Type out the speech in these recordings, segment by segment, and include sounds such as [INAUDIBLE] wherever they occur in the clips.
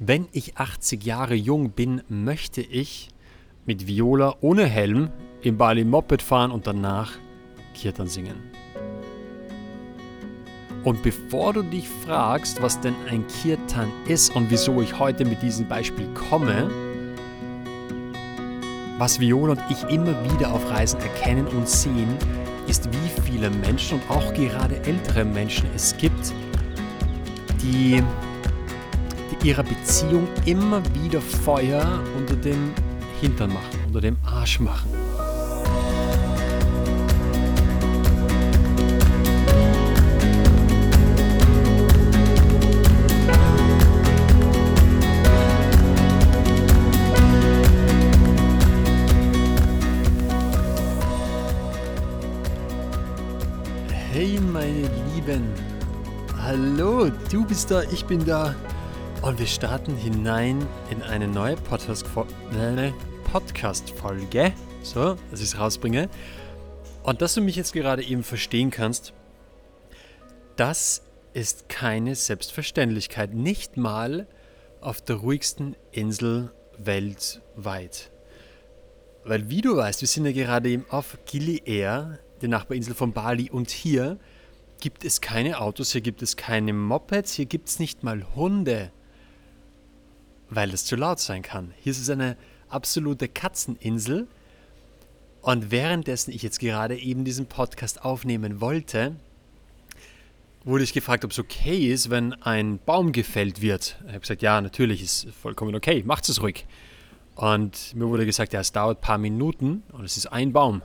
Wenn ich 80 Jahre jung bin, möchte ich mit Viola ohne Helm im Bali Moped fahren und danach Kirtan singen. Und bevor du dich fragst, was denn ein Kirtan ist und wieso ich heute mit diesem Beispiel komme, was Viola und ich immer wieder auf Reisen erkennen und sehen, ist, wie viele Menschen und auch gerade ältere Menschen es gibt, die ihrer Beziehung immer wieder Feuer unter dem Hintern machen, unter dem Arsch machen. Hey meine Lieben, hallo, du bist da, ich bin da. Und wir starten hinein in eine neue Podcast-Folge. Podcast so, dass ich es rausbringe. Und dass du mich jetzt gerade eben verstehen kannst, das ist keine Selbstverständlichkeit. Nicht mal auf der ruhigsten Insel weltweit. Weil wie du weißt, wir sind ja gerade eben auf Gili Air, der Nachbarinsel von Bali. Und hier gibt es keine Autos, hier gibt es keine Mopeds, hier gibt es nicht mal Hunde weil es zu laut sein kann. Hier ist es eine absolute Katzeninsel. Und währenddessen ich jetzt gerade eben diesen Podcast aufnehmen wollte, wurde ich gefragt, ob es okay ist, wenn ein Baum gefällt wird. Ich habe gesagt, ja, natürlich ist vollkommen okay, macht es ruhig. Und mir wurde gesagt, ja, es dauert ein paar Minuten und es ist ein Baum.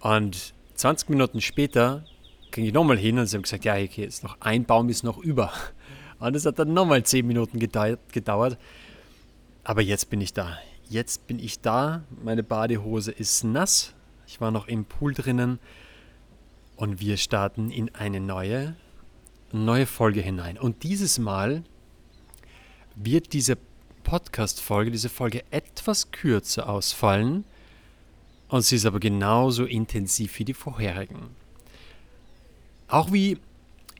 Und 20 Minuten später ging ich nochmal hin und sie haben gesagt, ja, okay, jetzt noch ein Baum ist noch über. Und es hat dann nochmal 10 Minuten gedauert. Aber jetzt bin ich da. Jetzt bin ich da. Meine Badehose ist nass. Ich war noch im Pool drinnen. Und wir starten in eine neue, neue Folge hinein. Und dieses Mal wird diese Podcast-Folge, diese Folge etwas kürzer ausfallen. Und sie ist aber genauso intensiv wie die vorherigen. Auch wie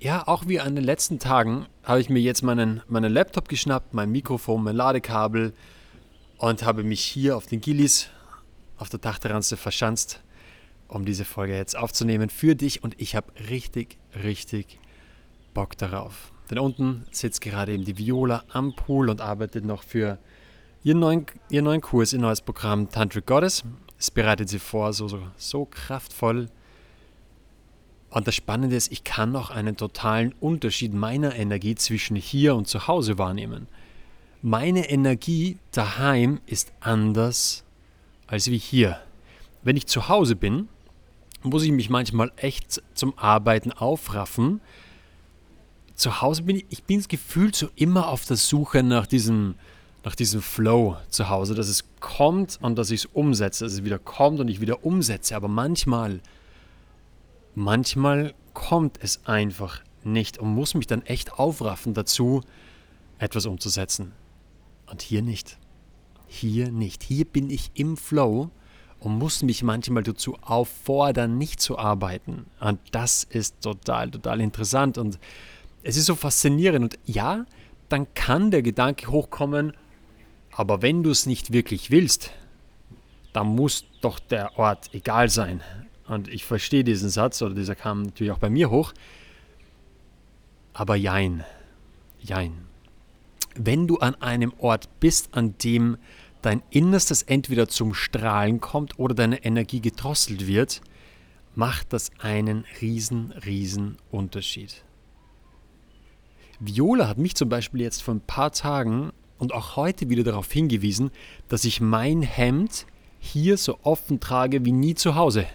ja, auch wie an den letzten Tagen habe ich mir jetzt meinen, meinen Laptop geschnappt, mein Mikrofon, mein Ladekabel und habe mich hier auf den Gillis auf der Dachterrasse verschanzt, um diese Folge jetzt aufzunehmen für dich und ich habe richtig, richtig Bock darauf. Denn unten sitzt gerade eben die Viola am Pool und arbeitet noch für ihren neuen, ihren neuen Kurs, ihr neues Programm Tantric Goddess. Es bereitet sie vor, so, so, so kraftvoll und das Spannende ist, ich kann auch einen totalen Unterschied meiner Energie zwischen hier und zu Hause wahrnehmen. Meine Energie daheim ist anders als wie hier. Wenn ich zu Hause bin, muss ich mich manchmal echt zum Arbeiten aufraffen. Zu Hause bin ich, ich bin gefühlt so immer auf der Suche nach diesem, nach diesem Flow zu Hause, dass es kommt und dass ich es umsetze, dass es wieder kommt und ich wieder umsetze. Aber manchmal manchmal kommt es einfach nicht und muss mich dann echt aufraffen dazu, etwas umzusetzen. Und hier nicht. Hier nicht. Hier bin ich im Flow und muss mich manchmal dazu auffordern, nicht zu arbeiten. Und das ist total, total interessant. Und es ist so faszinierend. Und ja, dann kann der Gedanke hochkommen, aber wenn du es nicht wirklich willst, dann muss doch der Ort egal sein. Und ich verstehe diesen Satz, oder dieser kam natürlich auch bei mir hoch. Aber jein, jein. Wenn du an einem Ort bist, an dem dein Innerstes entweder zum Strahlen kommt oder deine Energie gedrosselt wird, macht das einen riesen, riesen Unterschied. Viola hat mich zum Beispiel jetzt vor ein paar Tagen und auch heute wieder darauf hingewiesen, dass ich mein Hemd hier so offen trage wie nie zu Hause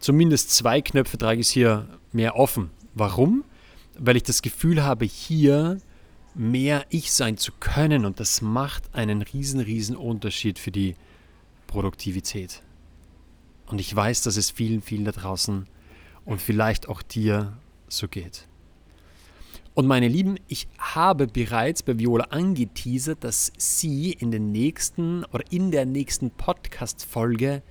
zumindest zwei Knöpfe trage ich hier mehr offen. Warum? Weil ich das Gefühl habe, hier mehr ich sein zu können und das macht einen riesen, riesen Unterschied für die Produktivität. Und ich weiß, dass es vielen, vielen da draußen und vielleicht auch dir so geht. Und meine Lieben, ich habe bereits bei Viola angeteasert, dass sie in den nächsten oder in der nächsten Podcast-Folge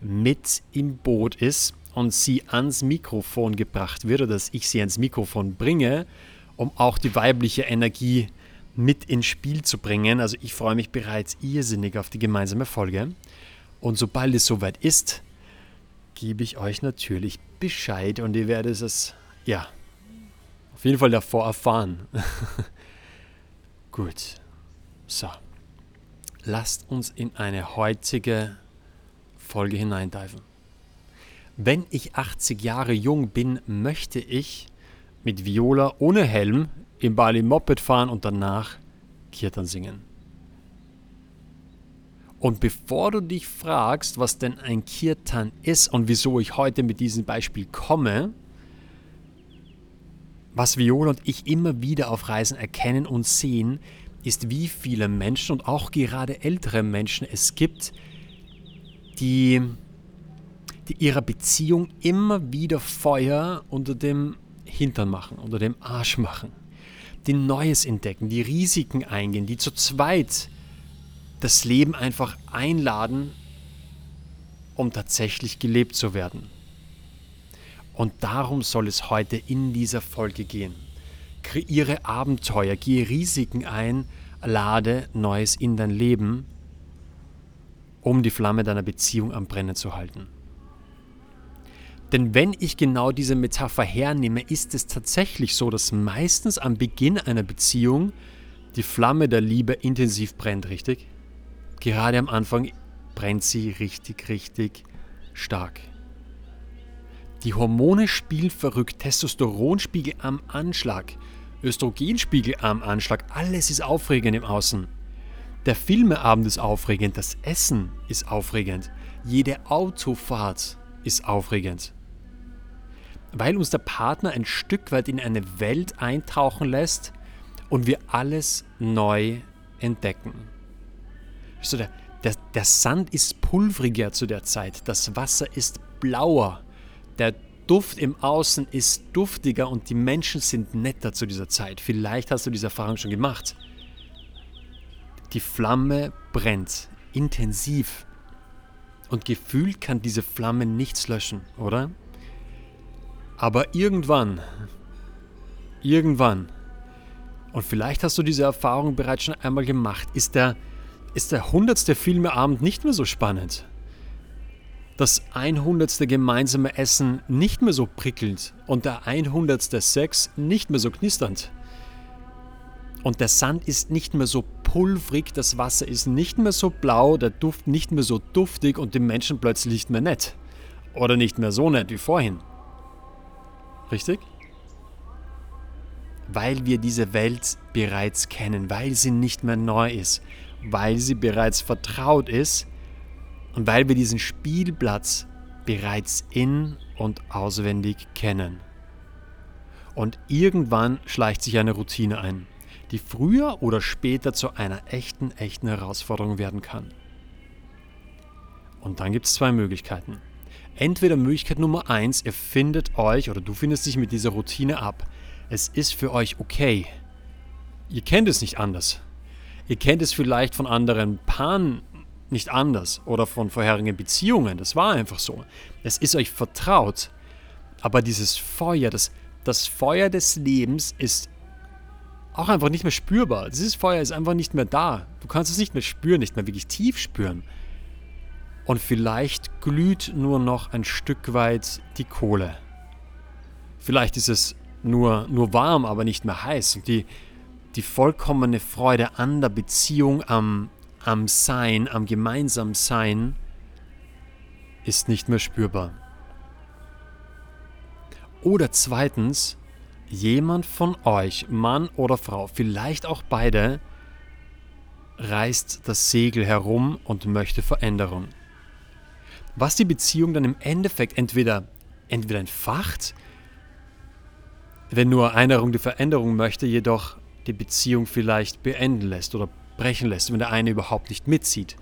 mit im Boot ist und sie ans Mikrofon gebracht wird oder dass ich sie ans Mikrofon bringe, um auch die weibliche Energie mit ins Spiel zu bringen. Also ich freue mich bereits irrsinnig auf die gemeinsame Folge. Und sobald es soweit ist, gebe ich euch natürlich Bescheid und ihr werdet es, ja, auf jeden Fall davor erfahren. [LAUGHS] Gut. So. Lasst uns in eine heutige Folge hineindeifen. Wenn ich 80 Jahre jung bin, möchte ich mit Viola ohne Helm im Bali Moped fahren und danach Kirtan singen. Und bevor du dich fragst, was denn ein Kirtan ist und wieso ich heute mit diesem Beispiel komme, was Viola und ich immer wieder auf Reisen erkennen und sehen, ist, wie viele Menschen und auch gerade ältere Menschen es gibt, die, die ihrer Beziehung immer wieder Feuer unter dem Hintern machen, unter dem Arsch machen, die Neues entdecken, die Risiken eingehen, die zu zweit das Leben einfach einladen, um tatsächlich gelebt zu werden. Und darum soll es heute in dieser Folge gehen. Kreiere Abenteuer, gehe Risiken ein, lade Neues in dein Leben, um die Flamme deiner Beziehung am Brennen zu halten. Denn wenn ich genau diese Metapher hernehme, ist es tatsächlich so, dass meistens am Beginn einer Beziehung die Flamme der Liebe intensiv brennt, richtig? Gerade am Anfang brennt sie richtig, richtig stark. Die Hormone spielen verrückt, Testosteronspiegel am Anschlag, Östrogenspiegel am Anschlag, alles ist aufregend im Außen. Der Filmeabend ist aufregend, das Essen ist aufregend, jede Autofahrt ist aufregend. Weil uns der Partner ein Stück weit in eine Welt eintauchen lässt und wir alles neu entdecken. Also der, der, der Sand ist pulvriger zu der Zeit, das Wasser ist blauer, der Duft im Außen ist duftiger und die Menschen sind netter zu dieser Zeit. Vielleicht hast du diese Erfahrung schon gemacht. Die Flamme brennt intensiv und gefühlt kann diese Flamme nichts löschen, oder? Aber irgendwann, irgendwann, und vielleicht hast du diese Erfahrung bereits schon einmal gemacht, ist der, ist der hundertste Filmeabend nicht mehr so spannend das 100. gemeinsame Essen nicht mehr so prickelnd und der 100. Sex nicht mehr so knisternd. Und der Sand ist nicht mehr so pulvrig, das Wasser ist nicht mehr so blau, der Duft nicht mehr so duftig und die Menschen plötzlich nicht mehr nett. Oder nicht mehr so nett wie vorhin. Richtig? Weil wir diese Welt bereits kennen, weil sie nicht mehr neu ist, weil sie bereits vertraut ist und weil wir diesen Spielplatz bereits in und auswendig kennen. Und irgendwann schleicht sich eine Routine ein, die früher oder später zu einer echten, echten Herausforderung werden kann. Und dann gibt es zwei Möglichkeiten. Entweder Möglichkeit Nummer eins, ihr findet euch oder du findest dich mit dieser Routine ab. Es ist für euch okay. Ihr kennt es nicht anders. Ihr kennt es vielleicht von anderen Paaren nicht anders oder von vorherigen Beziehungen. Das war einfach so. Es ist euch vertraut. Aber dieses Feuer, das, das Feuer des Lebens ist auch einfach nicht mehr spürbar. Dieses Feuer ist einfach nicht mehr da. Du kannst es nicht mehr spüren, nicht mehr wirklich tief spüren. Und vielleicht glüht nur noch ein Stück weit die Kohle. Vielleicht ist es nur, nur warm, aber nicht mehr heiß. Und die, die vollkommene Freude an der Beziehung, am, am Sein, am gemeinsamen Sein ist nicht mehr spürbar. Oder zweitens, jemand von euch, Mann oder Frau, vielleicht auch beide, reißt das Segel herum und möchte Veränderung. Was die Beziehung dann im Endeffekt entweder, entweder entfacht, wenn nur einer die Veränderung möchte, jedoch die Beziehung vielleicht beenden lässt oder brechen lässt, wenn der eine überhaupt nicht mitzieht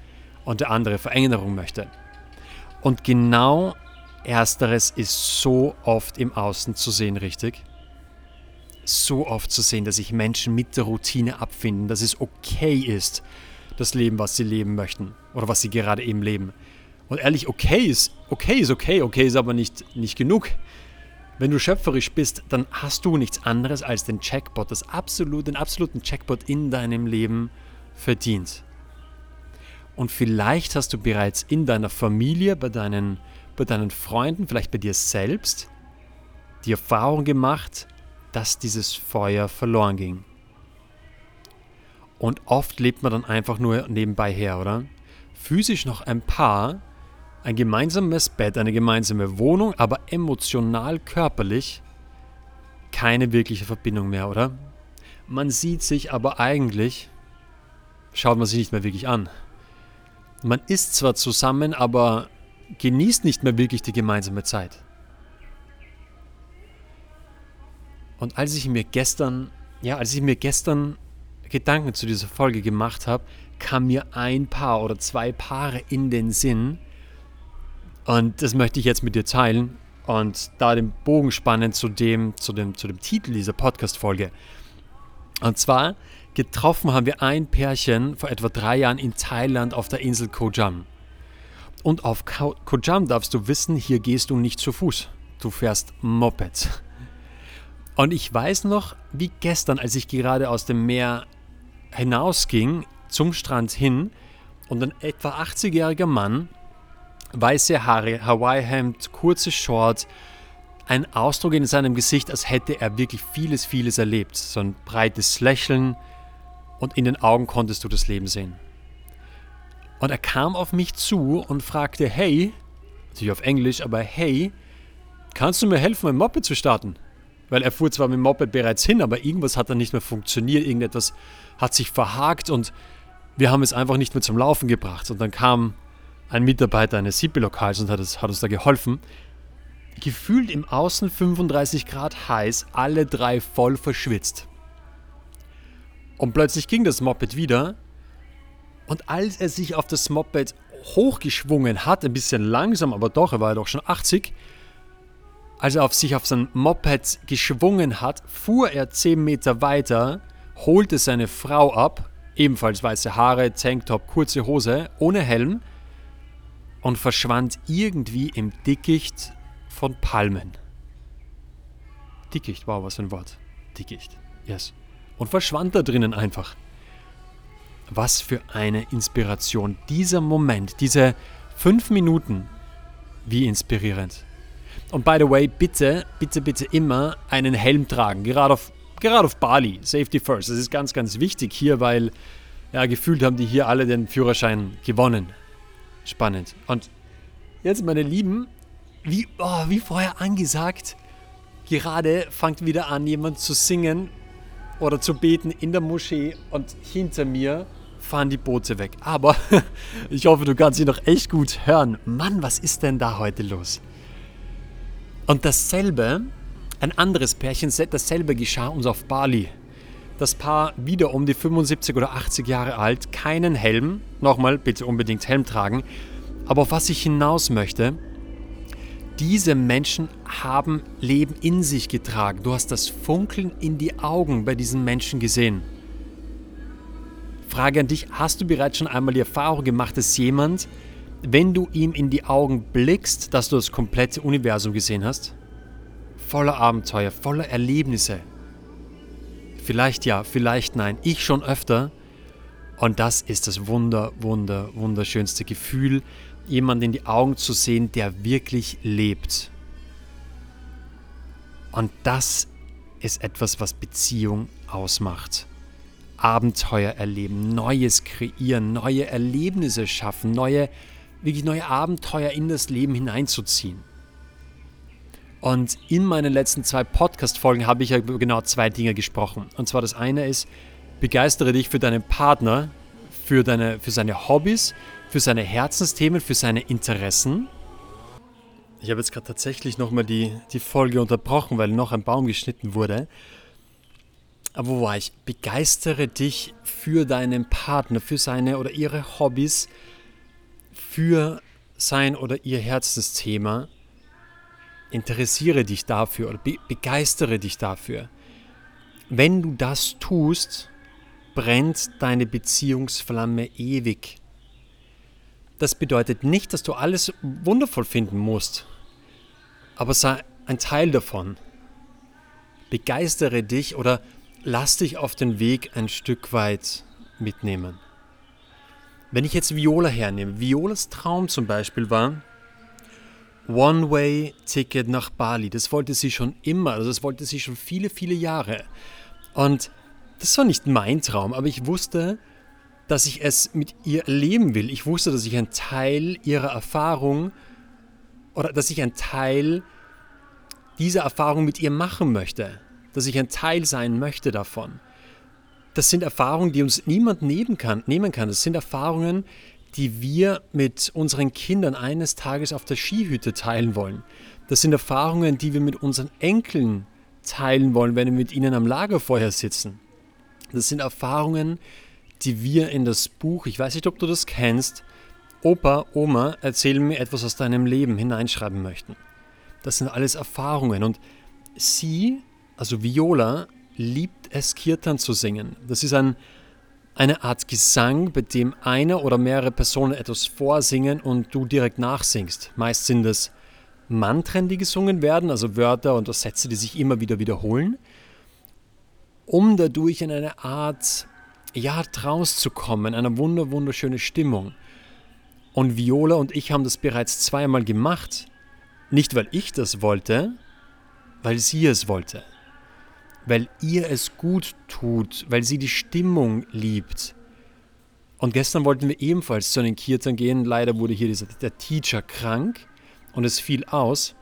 und der andere Veränderung möchte. Und genau ersteres ist so oft im Außen zu sehen, richtig? So oft zu sehen, dass sich Menschen mit der Routine abfinden, dass es okay ist, das Leben, was sie leben möchten oder was sie gerade eben leben. Und ehrlich, okay ist okay, ist okay, okay ist aber nicht, nicht genug. Wenn du schöpferisch bist, dann hast du nichts anderes als den Jackpot, das absolut, den absoluten Jackpot in deinem Leben verdient. Und vielleicht hast du bereits in deiner Familie, bei deinen, bei deinen Freunden, vielleicht bei dir selbst die Erfahrung gemacht, dass dieses Feuer verloren ging. Und oft lebt man dann einfach nur nebenbei her, oder? Physisch noch ein Paar, ein gemeinsames Bett, eine gemeinsame Wohnung, aber emotional, körperlich keine wirkliche Verbindung mehr, oder? Man sieht sich aber eigentlich, schaut man sich nicht mehr wirklich an. Man ist zwar zusammen, aber genießt nicht mehr wirklich die gemeinsame Zeit. Und als ich mir gestern, ja, als ich mir gestern Gedanken zu dieser Folge gemacht habe, kam mir ein Paar oder zwei Paare in den Sinn, und das möchte ich jetzt mit dir teilen und da den Bogen spannen zu dem, zu dem, zu dem Titel dieser Podcast-Folge. Und zwar getroffen haben wir ein Pärchen vor etwa drei Jahren in Thailand auf der Insel Koh Jam. Und auf Koh Jam darfst du wissen, hier gehst du nicht zu Fuß. Du fährst Moped. Und ich weiß noch, wie gestern, als ich gerade aus dem Meer hinausging, zum Strand hin, und ein etwa 80-jähriger Mann weiße Haare, Hawaii-Hemd, kurze Shorts, ein Ausdruck in seinem Gesicht, als hätte er wirklich vieles, vieles erlebt. So ein breites Lächeln und in den Augen konntest du das Leben sehen. Und er kam auf mich zu und fragte, hey, natürlich auf Englisch, aber hey, kannst du mir helfen, mein Moped zu starten? Weil er fuhr zwar mit dem Moped bereits hin, aber irgendwas hat dann nicht mehr funktioniert, irgendetwas hat sich verhakt und wir haben es einfach nicht mehr zum Laufen gebracht. Und dann kam ein Mitarbeiter eines Sippe-Lokals und hat, es, hat uns da geholfen. Gefühlt im Außen 35 Grad heiß, alle drei voll verschwitzt. Und plötzlich ging das Moped wieder. Und als er sich auf das Moped hochgeschwungen hat, ein bisschen langsam, aber doch, er war ja doch schon 80, als er auf sich auf sein Moped geschwungen hat, fuhr er 10 Meter weiter, holte seine Frau ab, ebenfalls weiße Haare, Tanktop, kurze Hose, ohne Helm, und verschwand irgendwie im Dickicht von Palmen. Dickicht, wow, was für ein Wort. Dickicht, yes. Und verschwand da drinnen einfach. Was für eine Inspiration. Dieser Moment, diese fünf Minuten, wie inspirierend. Und by the way, bitte, bitte, bitte immer einen Helm tragen. Gerade auf, gerade auf Bali. Safety first. Das ist ganz, ganz wichtig hier, weil ja, gefühlt haben die hier alle den Führerschein gewonnen spannend. Und jetzt, meine Lieben, wie, oh, wie vorher angesagt, gerade fängt wieder an, jemand zu singen oder zu beten in der Moschee und hinter mir fahren die Boote weg. Aber [LAUGHS] ich hoffe, du kannst sie noch echt gut hören. Mann, was ist denn da heute los? Und dasselbe, ein anderes Pärchen, dasselbe geschah uns auf Bali. Das Paar wieder um die 75 oder 80 Jahre alt, keinen Helm. Nochmal, bitte unbedingt Helm tragen. Aber auf was ich hinaus möchte, diese Menschen haben Leben in sich getragen. Du hast das Funkeln in die Augen bei diesen Menschen gesehen. Frage an dich, hast du bereits schon einmal die Erfahrung gemacht, dass jemand, wenn du ihm in die Augen blickst, dass du das komplette Universum gesehen hast? Voller Abenteuer, voller Erlebnisse. Vielleicht ja, vielleicht nein. Ich schon öfter. Und das ist das wunder, wunder, wunderschönste Gefühl, jemanden in die Augen zu sehen, der wirklich lebt. Und das ist etwas, was Beziehung ausmacht. Abenteuer erleben, Neues kreieren, neue Erlebnisse schaffen, neue, wirklich neue Abenteuer in das Leben hineinzuziehen. Und in meinen letzten zwei Podcast-Folgen habe ich ja genau zwei Dinge gesprochen. Und zwar das eine ist, begeistere dich für deinen Partner, für, deine, für seine Hobbys, für seine Herzensthemen, für seine Interessen. Ich habe jetzt gerade tatsächlich nochmal die, die Folge unterbrochen, weil noch ein Baum geschnitten wurde. Aber wo war ich? Begeistere dich für deinen Partner, für seine oder ihre Hobbys, für sein oder ihr Herzensthema interessiere dich dafür oder be begeistere dich dafür. Wenn du das tust, brennt deine Beziehungsflamme ewig. Das bedeutet nicht, dass du alles wundervoll finden musst. Aber sei ein Teil davon. Begeistere dich oder lass dich auf den Weg ein Stück weit mitnehmen. Wenn ich jetzt Viola hernehme, Violas Traum zum Beispiel war, One-Way-Ticket nach Bali. Das wollte sie schon immer, also das wollte sie schon viele, viele Jahre. Und das war nicht mein Traum, aber ich wusste, dass ich es mit ihr erleben will. Ich wusste, dass ich ein Teil ihrer Erfahrung oder dass ich ein Teil dieser Erfahrung mit ihr machen möchte. Dass ich ein Teil sein möchte davon. Das sind Erfahrungen, die uns niemand nehmen kann. Nehmen kann. Das sind Erfahrungen, die wir mit unseren Kindern eines Tages auf der Skihütte teilen wollen. Das sind Erfahrungen, die wir mit unseren Enkeln teilen wollen, wenn wir mit ihnen am Lagerfeuer sitzen. Das sind Erfahrungen, die wir in das Buch, ich weiß nicht, ob du das kennst, Opa, Oma, erzähl mir etwas aus deinem Leben hineinschreiben möchten. Das sind alles Erfahrungen und sie, also Viola, liebt es, Kirtan zu singen. Das ist ein, eine Art Gesang, bei dem eine oder mehrere Personen etwas vorsingen und du direkt nachsingst. Meist sind es Mantren, die gesungen werden, also Wörter und Sätze, die sich immer wieder wiederholen, um dadurch in eine Art ja, rauszukommen, eine wunder, wunderschöne Stimmung. Und Viola und ich haben das bereits zweimal gemacht. Nicht, weil ich das wollte, weil sie es wollte. Weil ihr es gut tut, weil sie die Stimmung liebt. Und gestern wollten wir ebenfalls zu den Kirtan gehen. Leider wurde hier dieser, der Teacher krank und es fiel aus.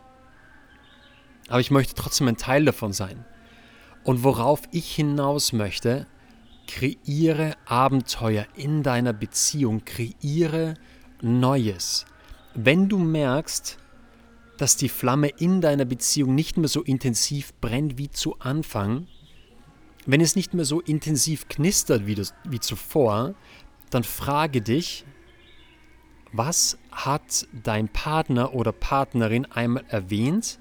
Aber ich möchte trotzdem ein Teil davon sein. Und worauf ich hinaus möchte, kreiere Abenteuer in deiner Beziehung, kreiere Neues. Wenn du merkst, dass die Flamme in deiner Beziehung nicht mehr so intensiv brennt wie zu Anfang, wenn es nicht mehr so intensiv knistert wie, das, wie zuvor, dann frage dich, was hat dein Partner oder Partnerin einmal erwähnt,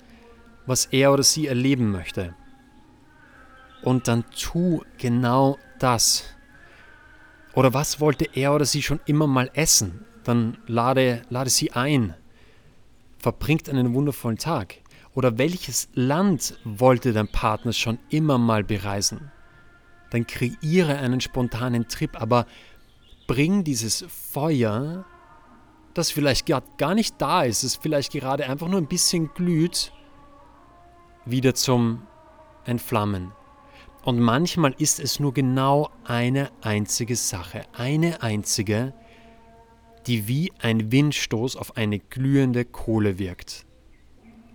was er oder sie erleben möchte? Und dann tu genau das. Oder was wollte er oder sie schon immer mal essen? Dann lade, lade sie ein. Verbringt einen wundervollen Tag. Oder welches Land wollte dein Partner schon immer mal bereisen? Dann kreiere einen spontanen Trip, aber bring dieses Feuer das vielleicht gar nicht da ist, es vielleicht gerade einfach nur ein bisschen glüht, wieder zum Entflammen. Und manchmal ist es nur genau eine einzige Sache, eine einzige, die wie ein Windstoß auf eine glühende Kohle wirkt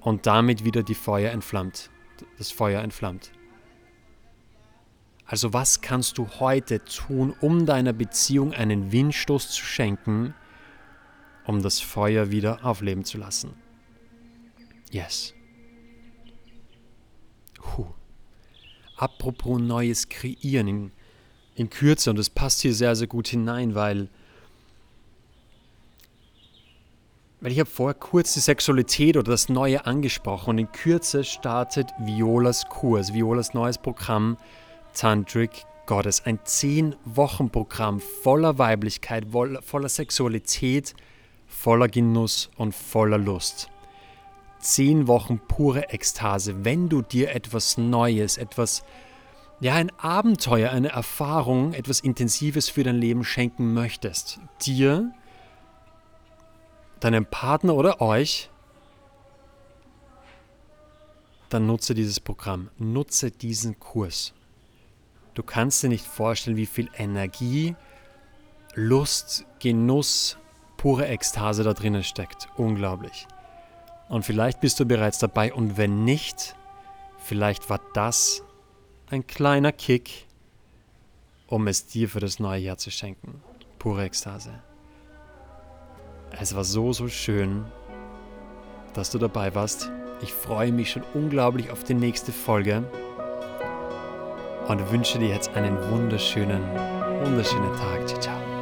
und damit wieder die Feuer entflammt, das Feuer entflammt. Also was kannst du heute tun, um deiner Beziehung einen Windstoß zu schenken, um das Feuer wieder aufleben zu lassen. Yes. Puh. Apropos Neues kreieren in, in Kürze, und das passt hier sehr, sehr gut hinein, weil, weil ich habe vorher kurz die Sexualität oder das Neue angesprochen und in Kürze startet Violas Kurs, Violas neues Programm Tantric Goddess. Ein 10-Wochen-Programm voller Weiblichkeit, voller Sexualität, voller Genuss und voller Lust. Zehn Wochen pure Ekstase, wenn du dir etwas Neues, etwas, ja, ein Abenteuer, eine Erfahrung, etwas Intensives für dein Leben schenken möchtest. Dir, deinem Partner oder euch, dann nutze dieses Programm, nutze diesen Kurs. Du kannst dir nicht vorstellen, wie viel Energie, Lust, Genuss, pure Ekstase da drinnen steckt. Unglaublich. Und vielleicht bist du bereits dabei und wenn nicht, vielleicht war das ein kleiner Kick, um es dir für das neue Jahr zu schenken. Pure Ekstase. Es war so, so schön, dass du dabei warst. Ich freue mich schon unglaublich auf die nächste Folge und wünsche dir jetzt einen wunderschönen, wunderschönen Tag. Ciao, ciao.